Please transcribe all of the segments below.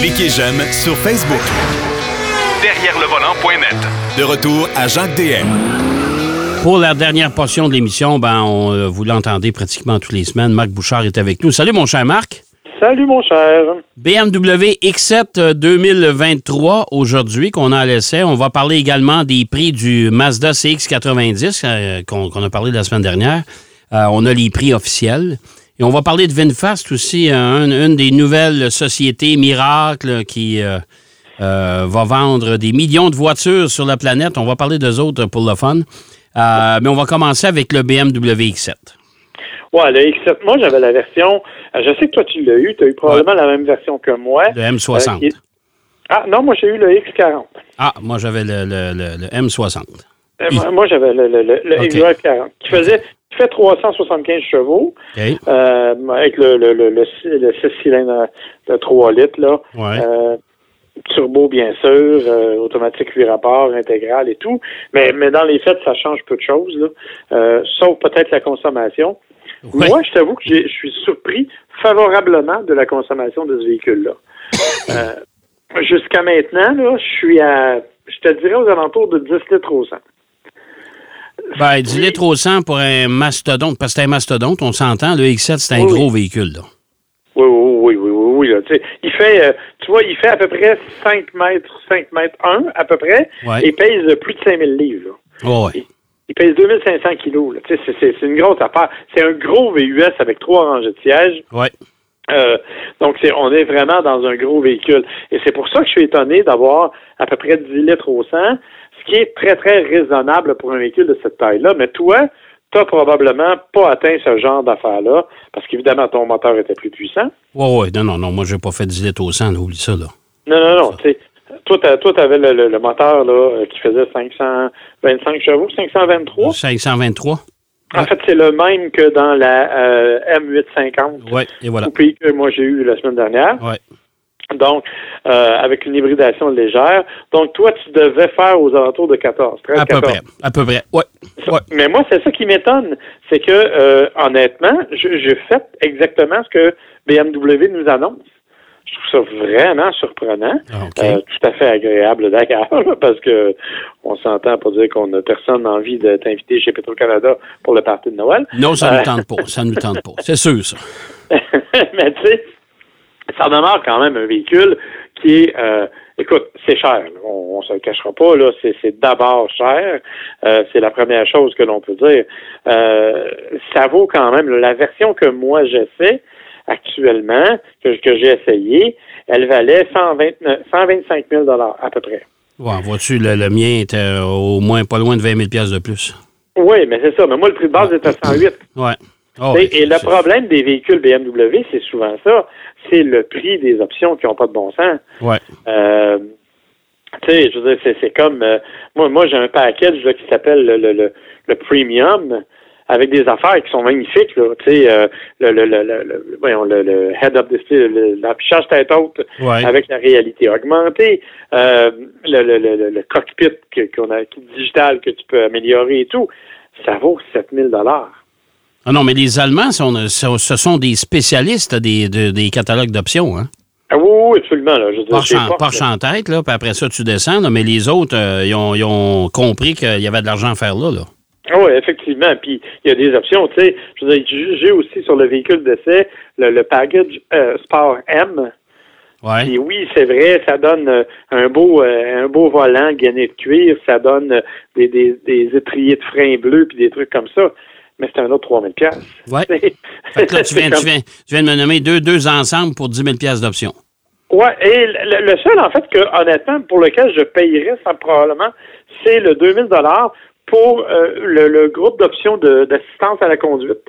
Cliquez j'aime sur Facebook. Derrière le volant.net. De retour à Jacques DM. Pour la dernière portion de l'émission, ben, on, euh, vous l'entendez pratiquement toutes les semaines. Marc Bouchard est avec nous. Salut, mon cher Marc. Salut, mon cher. BMW X7 euh, 2023 aujourd'hui qu'on a à l'essai. On va parler également des prix du Mazda CX90 euh, qu'on a parlé la semaine dernière. Euh, on a les prix officiels. Et on va parler de VinFast aussi, un- une des nouvelles sociétés miracles qui euh, euh, va vendre des millions de voitures sur la planète. On va parler d'eux autres pour le fun. Euh, mais on va commencer avec le BMW X7. Ouais, le X7, moi, j'avais la version. Je sais que toi, tu l'as eu. Tu as eu probablement la même version que moi. Le M60. Euh, qui est- Ah, non, moi, j'ai eu le X40. Ah, moi j'avais le, le- le- le M60. Euh, I. moi- j'avais le, le, le, le Ok. XY40, qui faisait fait 375 chevaux, euh, avec le, le, le, le, six- le 6 cylindres de 3 litres, là. Ouais. Euh, turbo, bien sûr, euh, automatique 8 rapports, intégral et tout. Mais, mais dans les faits, ça change peu de choses, là. Euh, sauf peut-être la consommation. Ouais. Moi, je t'avoue que je suis surpris favorablement de la consommation de ce véhicule-là. Euh, Jusqu'à maintenant, là, je suis à, je te dirais aux alentours de 10 litres au 100. Ben, 10 litres au 100 pour un mastodonte, parce que c'est un mastodonte, on s'entend. Le X7, c'est un Oui, gros véhicule. Là. Oui, oui, oui, oui, oui, oui, là, tu sais, il fait, euh, tu vois, il fait à peu près 5 mètres, 5 mètres 1, à peu près, Ouais. et pèse plus de 5000 livres, là. Oh, ouais. Il pèse 2500 kilos, là. Tu sais, c'est- une grosse affaire. C'est un gros VUS avec trois rangées de sièges. Ouais. Euh, donc, on est vraiment dans un gros véhicule. Et c'est pour ça que je suis étonné d'avoir à peu près 10 litres au 100, ce qui est très, très raisonnable pour un véhicule de cette taille-là. Mais toi, tu n'as probablement pas atteint ce genre d'affaire-là, parce qu'évidemment, ton moteur était plus puissant. Ouais, ouais. Non, non, non. Moi, j'ai pas fait 10 litres au 100. là. Oublie ça, là. Non, non, non. tu sais, Toi, tu avais le, le- le moteur là, euh, qui faisait 525 chevaux, 523. 523? En fait, c'est le même que dans la euh, M850 Ouais, et voilà. coupé que moi j'ai eu la semaine dernière. Ouais. Donc, euh, avec une hybridation légère. Donc, toi, tu devais faire aux alentours de 14, 13, À peu 14. près. À peu près. Ouais. Ouais. Mais moi, c'est ça qui m'étonne. C'est que, euh, honnêtement, je, je fais exactement ce que BMW nous annonce. Je trouve ça vraiment surprenant. Ah. Euh, tout à fait agréable d'ailleurs, parce que on s'entend pour dire qu'on n'a personne envie de t'inviter chez Petro-Canada pour le party de Noël. Non, ça Euh, nous tente pas. Ça nous tente pas. C'est sûr, ça. mais tu sais, ça demeure quand même un véhicule qui est, euh, écoute, c'est cher. On, on se le cachera pas là. C'est, d'abord cher. Euh, c'est la première chose que l'on peut dire. Euh, ça vaut quand même la version que moi j'ai fait actuellement, que, que j'ai essayé, elle valait 129, 125 000 dollars à peu près. Ouais, vois-tu, le, le mien était au moins pas loin de 20 000 de plus. Oui, mais c'est ça. Mais moi, le prix de base est à 108. Ouais. Oh, Et- le problème des véhicules BMW, c'est souvent ça. C'est le prix des options qui n'ont pas de bon sens. Ouais. Euh, tu sais, je veux dire, c'est, comme euh, moi, moi j'ai un package là, qui s'appelle le, le, le, le premium avec des affaires qui sont magnifiques. Là, tu sais, euh, le, le, le, le, le- voyons, le, le head-up display, l'affichage tête haute Ouais. avec la réalité augmentée, euh, le, le, le, le- le cockpit qu'on a, qui est digital que tu peux améliorer et tout, ça vaut 7000 dollars. Ah non, mais les Allemands, sont, ce sont des spécialistes des, de- des catalogues d'options. Hein? Ah oui, oui, absolument. Là, je dire, Porsche en, tête, là, puis après ça, tu descends. là, mais les autres, euh, ils, ont, ils ont compris qu'il y avait de l'argent à faire là. là. Ah oui, effectivement. Puis il y a des options. Tu sais, j'ai aussi sur le véhicule d'essai le, le package euh, Sport M. Ouais. Puis oui, c'est vrai, ça donne euh, un beau un beau volant gainé de cuir, ça donne des, des, des étriers de frein bleus puis des trucs comme ça. Mais c'est un autre 3000 pièces. Ouais. Fait que là, tu viens, tu, viens, tu viens de me nommer deux, deux ensembles pour 10 000 d'options. Ouais, et le, le seul, en fait, que, honnêtement, pour lequel je payerais ça probablement, c'est le 2000 dollars pour euh, le, le groupe d'options d'assistance à la conduite.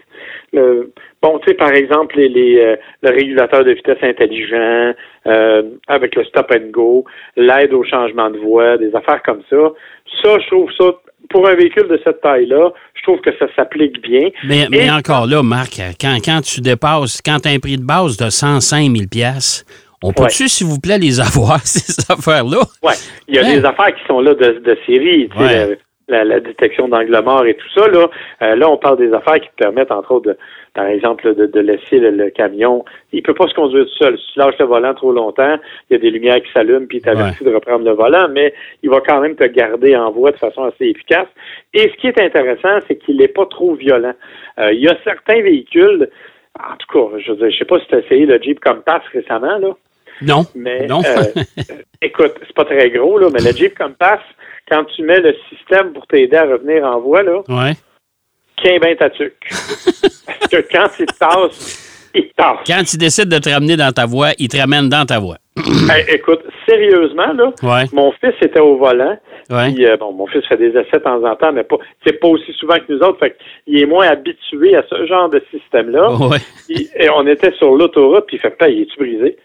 Le, bon, tu sais, par exemple, les, les, euh, le régulateur de vitesse intelligent, euh, avec le stop and go, l'aide au changement de voie, des affaires comme ça. Ça, je trouve ça, pour un véhicule de cette taille-là, je trouve que ça s'applique bien. Mais, mais Et- encore là, Marc, quand, quand tu dépasses, quand tu as un prix de base de 105 000 on peut-tu, s'il vous plaît, les avoir, ces affaires-là? Ouais, il y a Hein? des affaires qui sont là de, de série. Ouais. La, la détection d'angle mort et tout ça. Là, euh, là, on parle des affaires qui te permettent, entre autres, de, par exemple, de, de laisser le, le camion. Il peut pas se conduire tout seul. Si tu lâches le volant trop longtemps, il y a des lumières qui s'allument, puis il t'avertit de reprendre le volant, mais il va quand même te garder en voie de façon assez efficace. Et ce qui est intéressant, c'est qu'il n'est pas trop violent. Euh, il y a certains véhicules, en tout cas, je ne sais pas si tu as essayé le Jeep Compass récemment, là. Non. Mais non. euh, écoute, c'est pas très gros, là, mais le Jeep Compass, quand tu mets le système pour t'aider à revenir en voie, là, Ouais. qu'un ben ta tuque. Parce que quand il te tasse, il te tasse. Quand il décide de te ramener dans ta voie, il te ramène dans ta voie. Hey, écoute, sérieusement, là, Ouais. mon fils était au volant. Ouais. Puis, euh, bon, mon fils fait des essais de temps en temps, mais pas, c'est pas aussi souvent que nous autres. Fait qu'il est moins habitué à ce genre de système-là. Ouais. Puis, et on était sur l'autoroute, puis il fait pas, il est-tu brisé?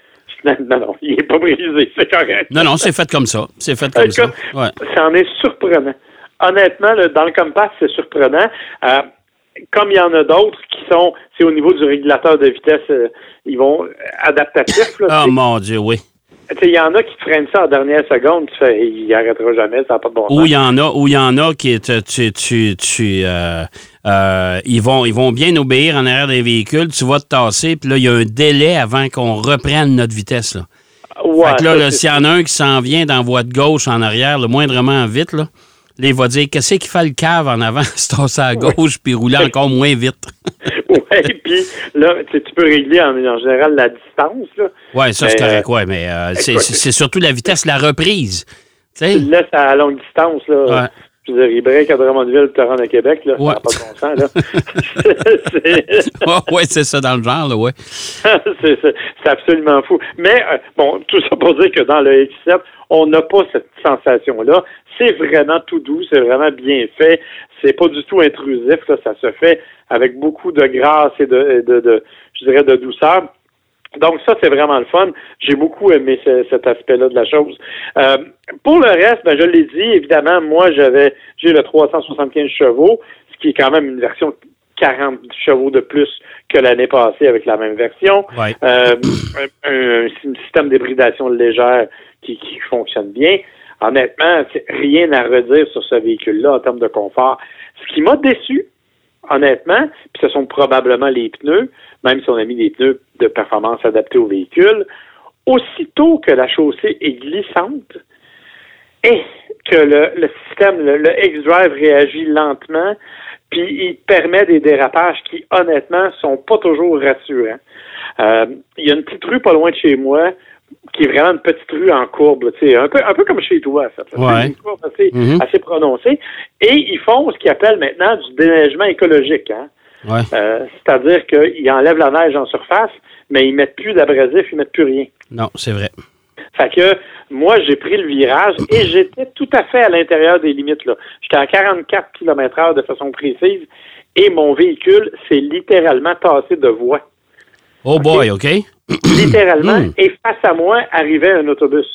Non, non, il est pas brisé, c'est correct. Non, non, c'est fait comme ça. C'est fait comme ça. Ouais. ça en est surprenant. Honnêtement, là, dans le compass, c'est surprenant. Euh, comme il y en a d'autres qui sont, c'est au niveau du régulateur de vitesse, euh, ils vont adaptatifs. Là, Oh mon Dieu, oui. Il y en a qui freinent ça en dernière seconde, tu fais, il arrêtera jamais, ça n'a pas de bon Ou sens. il y en a, ou il y en a qui tu, tu, tu, euh, euh, ils vont, ils vont bien obéir en arrière des véhicules. Tu vas te tasser, puis là il y a un délai avant qu'on reprenne notre vitesse là. Ouais, fait que là, s'il y en a un qui s'en vient dans voie de gauche en arrière, le moindrement vite là, là il va dire qu'est-ce qu'il fait le cave en avant, se tasser à gauche puis rouler encore moins vite? ouais, puis là, tu peux régler en, en général la distance. Ouais, ça c'est correct, ouais, mais euh, c'est, écoute. c'est- surtout la vitesse, la reprise. Tu Tu sais? le laisses à longue distance. Là. Ouais. Je veux dire, il break à Drummondville te rendre à Québec. Là, Ouais. Ça n'a pas de bon sens. Là. Ouais, ouais, c'est ça dans le genre, là, ouais. c'est absolument fou. Mais euh, bon, tout ça pour dire que dans le X7, on n'a pas cette sensation-là. C'est vraiment tout doux, c'est vraiment bien fait. C'est pas du tout intrusif. Là. Ça se fait avec beaucoup de grâce et de, de, de je dirais, de douceur. Donc ça, c'est vraiment le fun. J'ai beaucoup aimé ce- cet aspect-là de la chose. Euh, pour le reste, ben, je l'ai dit, évidemment, moi, j'avais j'ai le 375 chevaux, ce qui est quand même une version 40 chevaux de plus que l'année passée avec la même version. Ouais. Euh, un, un- un système d'hybridation légère qui, qui fonctionne bien. Honnêtement, rien à redire sur ce véhicule-là en termes de confort. Ce qui m'a déçu, honnêtement, puis ce sont probablement les pneus, même si on a mis des pneus de performance adaptés au véhicule, aussitôt que la chaussée est glissante et que le, système, le, le X-Drive réagit lentement, puis il permet des dérapages qui, honnêtement, sont pas toujours rassurants. Euh, il y a une petite rue pas loin de chez moi qui est vraiment une petite rue en courbe, tu sais, un peu, un peu comme chez toi, là. Ouais. C'est une courbe assez, assez prononcée. Et ils font ce qu'ils appellent maintenant du déneigement écologique. Hein? Ouais. Euh, C'est-à-dire qu'ils enlèvent la neige en surface, mais ils mettent plus d'abrasif, ils mettent plus rien. Non, c'est vrai. Fait que moi, j'ai pris le virage et j'étais tout à fait à l'intérieur des limites. là. J'étais à 44 km heure de façon précise et mon véhicule s'est littéralement tassé de voie. Oh boy, OK? Littéralement. Hmm. Et face à moi arrivait un autobus.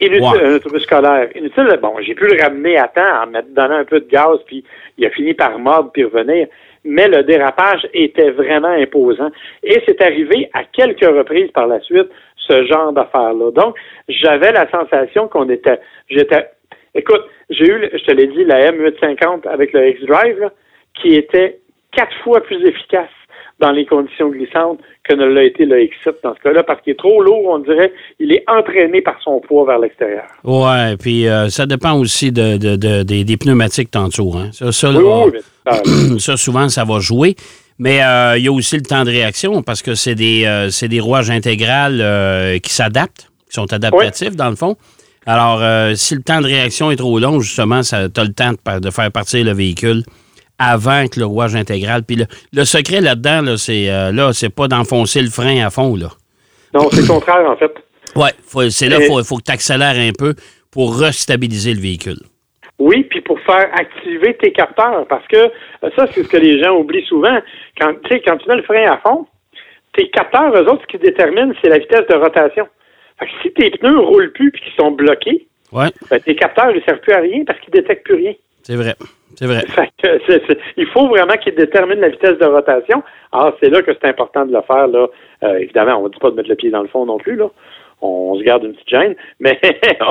Inutile, un autobus scolaire. Inutile, bon, j'ai pu le ramener à temps en me donnant un peu de gaz, puis il a fini par mordre puis revenir. Mais le dérapage était vraiment imposant. Et c'est arrivé à quelques reprises par la suite, ce genre d'affaires-là. Donc, j'avais la sensation qu'on était, j'étais, écoute, j'ai eu, je te l'ai dit, la M850 avec le X-Drive, qui était quatre fois plus efficace dans les conditions glissantes que ne l'a été le X7 dans ce cas-là, parce qu'il est trop lourd, on dirait, il est entraîné par son poids vers l'extérieur. Ouais, puis euh, ça dépend aussi de, de- de- des, des pneumatiques tantôt. Hein. Ça, ça, Oui, là, oui, mais ça- souvent, ça va jouer. Mais euh, il y a aussi le temps de réaction parce que c'est des, euh, des rouages intégrales qui s'adaptent, qui sont adaptatifs dans le fond. Alors, si le temps de réaction est trop long, justement, tu as le temps de faire partir le véhicule avant que le rouage intégral. Puis le, le secret là-dedans, là, c'est euh, là, c'est pas d'enfoncer le frein à fond. Là. non, c'est le contraire, en fait. Faut- c'est là Et- qu'il faut, faut que tu accélères un peu pour restabiliser le véhicule. Oui, puis pour faire activer tes capteurs, parce que euh, ça, c'est ce que les gens oublient souvent. Quand, quand tu mets le frein à fond, tes capteurs, eux autres, ce qui déterminent, c'est la vitesse de rotation. Fait que si tes pneus roulent plus puis qu'ils sont bloqués, Ouais, ben, tes capteurs ne servent plus à rien parce qu'ils détectent plus rien. c'est vrai. C'est vrai. Il faut vraiment qu'ils déterminent la vitesse de rotation. Alors, c'est là que c'est important de le faire. Là. Euh, évidemment, on ne dit pas de mettre le pied dans le fond non plus. Là. on se garde une petite gêne, mais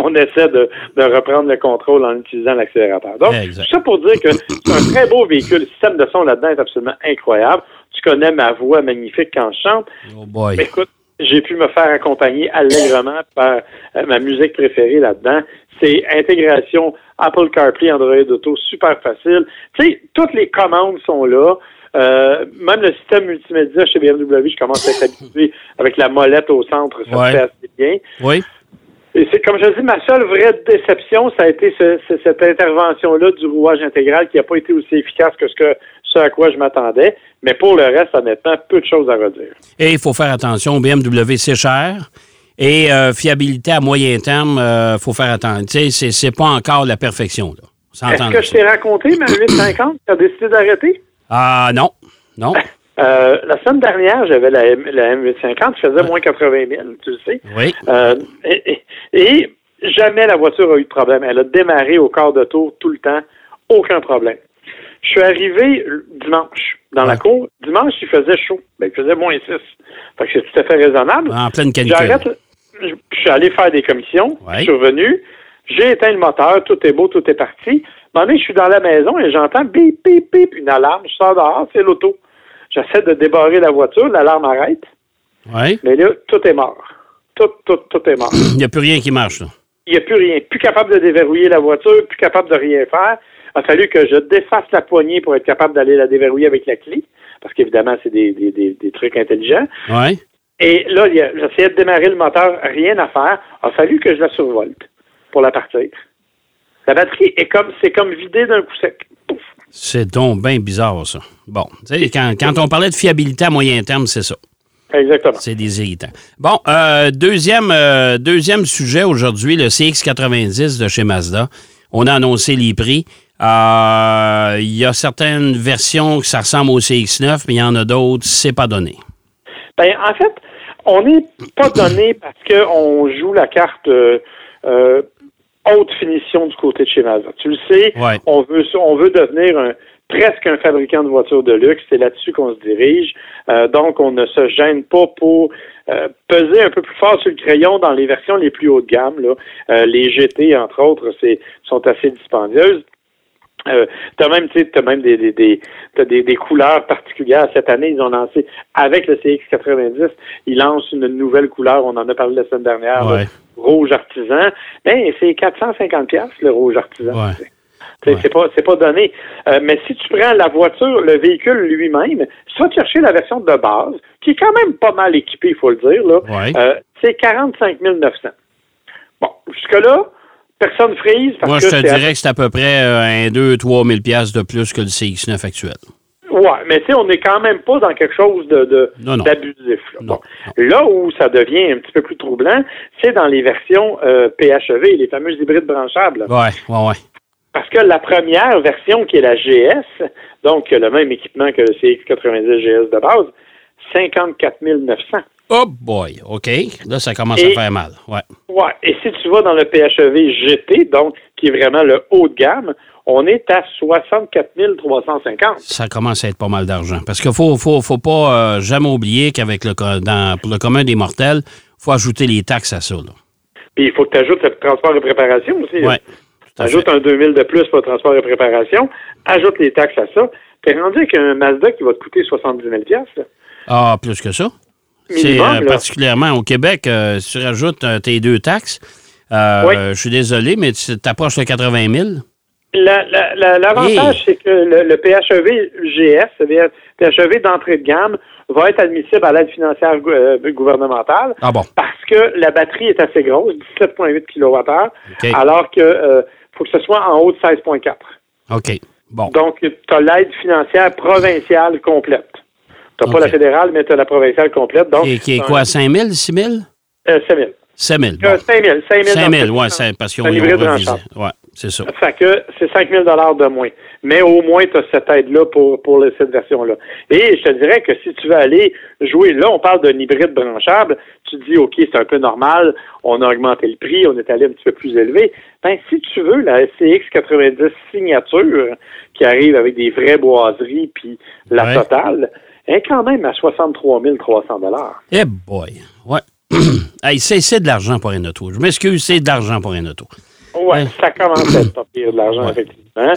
on essaie de, de, reprendre le contrôle en utilisant l'accélérateur. Donc, tout ça pour dire que c'est un très beau véhicule. Le système de son là-dedans est absolument incroyable. Tu connais ma voix magnifique quand je chante. Oh boy. écoute, j'ai pu me faire accompagner allègrement par euh, ma musique préférée là-dedans. C'est intégration Apple CarPlay, Android Auto, super facile. Tu sais, toutes les commandes sont là. Euh, même le système multimédia chez BMW, je commence à être habitué avec la molette au centre, ça Ouais. fait assez bien. Oui. Et c'est comme je dis, ma seule vraie déception, ça a été ce- ce- cette intervention-là du rouage intégral qui n'a pas été aussi efficace que ce que ce à quoi je m'attendais. Mais pour le reste, honnêtement, peu de choses à redire. Et il faut faire attention, BMW, c'est cher. Et euh, fiabilité à moyen terme, il faut faire attention. Tu sais, c'est- pas encore la perfection. Est-ce que je t'ai raconté ma 850 tu as décidé d'arrêter? Ah non, non. Euh, la semaine dernière, j'avais la, M- la M850 qui faisait moins 80 000, tu le sais. Oui. Euh, et, et- et jamais la voiture a eu de problème. Elle a démarré au quart de tour tout le temps, aucun problème. Je suis arrivé dimanche dans la cour. Dimanche, il faisait chaud. Ben, il faisait moins 6. Fait que c'est tout à fait raisonnable. En pleine canicule. Je suis allé faire des commissions. Ouais. Je suis revenu. J'ai éteint le moteur. Tout est beau, tout est parti. À un moment donné, je suis dans la maison et j'entends bip, bip, bip, une alarme. Je sors dehors, c'est l'auto. J'essaie de débarrer la voiture. L'alarme arrête. Oui. Mais là, tout est mort. Tout, tout, tout est mort. Il n'y a plus rien qui marche. Là. Il n'y a plus rien. Plus capable de déverrouiller la voiture, plus capable de rien faire. Il a fallu que je défasse la poignée pour être capable d'aller la déverrouiller avec la clé. Parce qu'évidemment, c'est des, des, des, des trucs intelligents. Oui. Et là, j'essayais de démarrer le moteur, rien à faire. Il a fallu que je la survolte pour la partir. La batterie est comme, c'est comme vidée d'un coup sec. C'est donc bien bizarre, ça. Bon, quand, quand on parlait de fiabilité à moyen terme, c'est ça. Exactement. C'est des irritants. Bon, euh, deuxième, euh, deuxième sujet aujourd'hui, le CX90 de chez Mazda. On a annoncé les prix. Euh, Il y a certaines versions que ça ressemble au CX9, mais il y en a d'autres, c'est pas donné. Ben, en fait, on n'est pas donné parce qu'on joue la carte euh, euh, haute finition du côté de chez Mazda. Tu le sais, Ouais. on veut on veut devenir un, presque un fabricant de voitures de luxe. C'est là-dessus qu'on se dirige. Euh, donc, on ne se gêne pas pour euh, peser un peu plus fort sur le crayon dans les versions les plus haut de gamme. Là. Euh, les GT, entre autres, c'est sont assez dispendieuses. Euh, t'as même, tu t'as même des, des, des, t'as des, des couleurs particulières. Cette année, ils ont lancé, avec le CX90, ils lancent une nouvelle couleur. On en a parlé la semaine dernière. Ouais. là, rouge artisan. Ben, c'est 450 pièces le rouge artisan. Ouais. C'est pas, c'est pas donné. Euh, mais si tu prends la voiture, le véhicule lui-même, tu vas chercher la version de base, qui est quand même pas mal équipée, il faut le dire, là, euh, c'est 45 900. Bon, jusque-là, personne frise parce Moi, que je te dirais que c'est à peu près euh, un 2-3 000 piastres de plus que le CX9 actuel. Ouais, mais tu sais, on n'est quand même pas dans quelque chose de, de- Non, non. d'abusif. là. Non, Bon. Là où ça devient un petit peu plus troublant, c'est dans les versions euh, PHEV, les fameuses hybrides branchables. Ouais, ouais, ouais. Parce que la première version, qui est la GS, donc le même équipement que le CX90 GS de base, 54 900. Oh boy, OK. Là, ça commence Et- à faire mal. Ouais. Ouais, et si tu vas dans le PHEV GT, donc qui est vraiment le haut de gamme, on est à 64 350. Ça commence à être pas mal d'argent. Parce qu'il faut, faut, faut pas euh, jamais oublier qu'avec le, dans, pour le commun des mortels, il faut ajouter les taxes à ça. Là. Puis il faut que tu ajoutes le transport et préparation aussi. à Ajoute un 2000 de plus pour le transport et préparation, ajoute les taxes à ça. T'es rendu avec un Mazda qui va te coûter 70 000 là. Ah, plus que ça. C'est euh, particulièrement au Québec, euh, si tu rajoutes euh, tes deux taxes, Oui. je suis désolé, mais tu t'approches de 80 000. La- la- la- L'avantage, Hey. c'est que le, le PHEV GS, c'est-à-dire PHEV d'entrée de gamme, va être admissible à l'aide financière gou- gouvernementale Ah bon? parce que la batterie est assez grosse, 17,8 kWh, OK. alors que faut que ce soit en haut de 16,4. OK. Bon. Donc, tu as l'aide financière provinciale complète. Tu n'as pas OK. la fédérale, mais tu as la provinciale complète. Donc, Et qui est quoi, un- 5 000, 6 000? Euh, 5 000. 7 000. Euh, 5 000. 5 000. 5 000, dans- oui, c'est parce branchable. Oui, c'est ça. Fait que c'est 5 000 de moins. Mais au moins, tu as cette aide-là pour, pour cette version-là. Et je te dirais que si tu veux aller jouer, là, on parle d'un hybride branchable, tu te dis, OK, c'est un peu normal, on a augmenté le prix, on est allé un petit peu plus élevé. Ben, si tu veux la SCX 90 signature, qui arrive avec des vraies boiseries, puis la Ouais. totale, est quand même à 63 300 Eh boy. Ouais. hey, c'est de l'argent pour un auto. Je m'excuse, c'est de l'argent pour un auto. Oui, Ouais. ça commence à être pas pire de l'argent, Ouais. effectivement.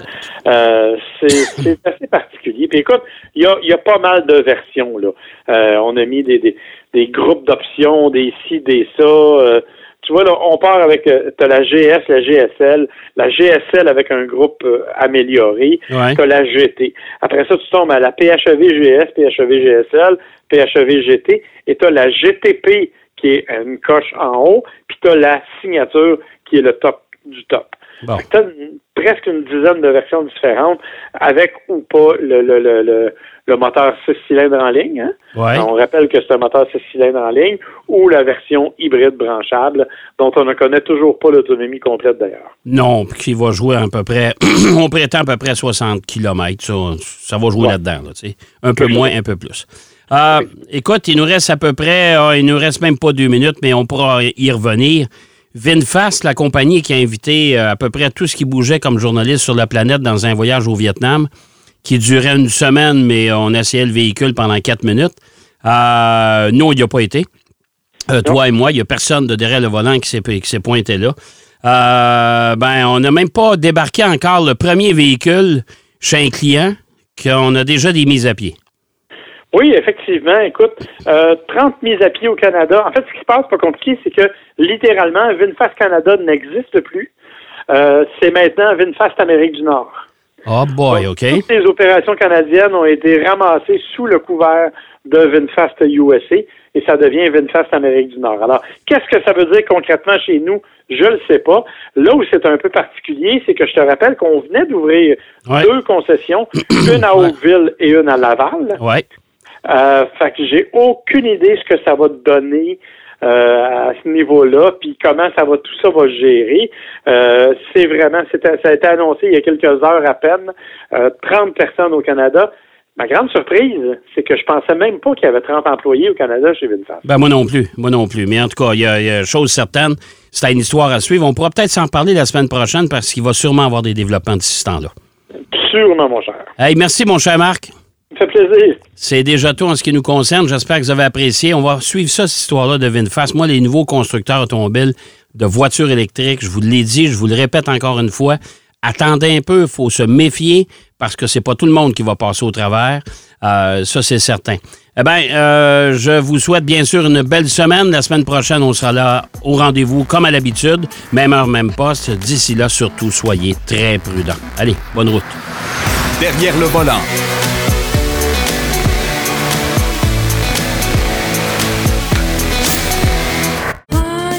Euh, c'est assez particulier. Puis écoute, il y a, il y a pas mal de versions. Là. Euh, on a mis des, des, des groupes d'options, des ci, des ça. euh, tu vois, là, on part avec euh, t'as la GS, la GSL, la GSL avec un groupe euh, amélioré, Ouais. t'as la GT. Après ça, tu tombes à la PHEV GS, PHEV GSL, PHEV GT, et t'as la GTP qui est une coche en haut, puis t'as la signature qui est le top du top. Bon. Une- presque une dizaine de versions différentes, avec ou pas le, le, le, le, le moteur 6 cylindres en ligne. Hein? Ouais. On rappelle que c'est un moteur 6 cylindres en ligne, ou la version hybride branchable, dont on ne connaît toujours pas l'autonomie complète d'ailleurs. Non, qui va jouer à peu près, on prétend à peu près 60 km. Ça, ça va jouer Ouais. là-dedans. Là, un peu moins, un peu plus. Euh, écoute, il nous reste à peu près, euh, il nous reste même pas deux minutes, mais on pourra y revenir. Vinfast, la compagnie qui a invité euh, à peu près tout ce qui bougeait comme journaliste sur la planète dans un voyage au Vietnam, qui durait une semaine, mais on essayait le véhicule pendant quatre minutes. Euh, nous, il n'y a pas été. Euh, toi et moi, il n'y a personne de derrière le volant qui s'est, qui s'est pointé là. Euh, ben, on n'a même pas débarqué encore le premier véhicule chez un client qu'on a déjà des mises à pied. Oui, effectivement. Écoute, euh, 30 mises à pied au Canada. En fait, ce qui se passe, pas compliqué, c'est que littéralement, VinFast Canada n'existe plus. Euh, c'est maintenant VinFast Amérique du Nord. Oh boy, OK. Toutes les opérations canadiennes ont été ramassées sous le couvert de VinFast USA et ça devient VinFast Amérique du Nord. Alors, qu'est-ce que ça veut dire concrètement chez nous? Je ne le sais pas. Là où c'est un peu particulier, c'est que je te rappelle qu'on venait d'ouvrir Ouais. deux concessions, une à Oakville et une à Laval. Ouais. Euh, fait que j'ai aucune idée ce que ça va te donner euh, à ce niveau-là, puis comment ça va tout ça va se gérer. Euh, c'est vraiment, ça a été annoncé il y a quelques heures à peine, euh, 30 personnes au Canada. Ma grande surprise, c'est que je pensais même pas qu'il y avait 30 employés au Canada chez Vinfast. Ben, moi non plus. Moi non plus. Mais en tout cas, il y a, il y a chose certaine. C'est une histoire à suivre. On pourra peut-être s'en parler la semaine prochaine parce qu'il va sûrement avoir des développements d'ici ce temps-là. Sûrement, mon cher. Hey, merci, mon cher Marc. Ça fait plaisir. C'est déjà tout en ce qui nous concerne. J'espère que vous avez apprécié. On va suivre ça, cette histoire-là de VinFast. Moi, les nouveaux constructeurs automobiles de voitures électriques, je vous l'ai dit, je vous le répète encore une fois, attendez un peu, il faut se méfier parce que c'est pas tout le monde qui va passer au travers. Euh, ça, c'est certain. Eh bien, euh, je vous souhaite bien sûr une belle semaine. La semaine prochaine, on sera là au rendez-vous comme à l'habitude. Même heure, même poste. D'ici là, surtout, soyez très prudents. Allez, bonne route. Derrière le volant.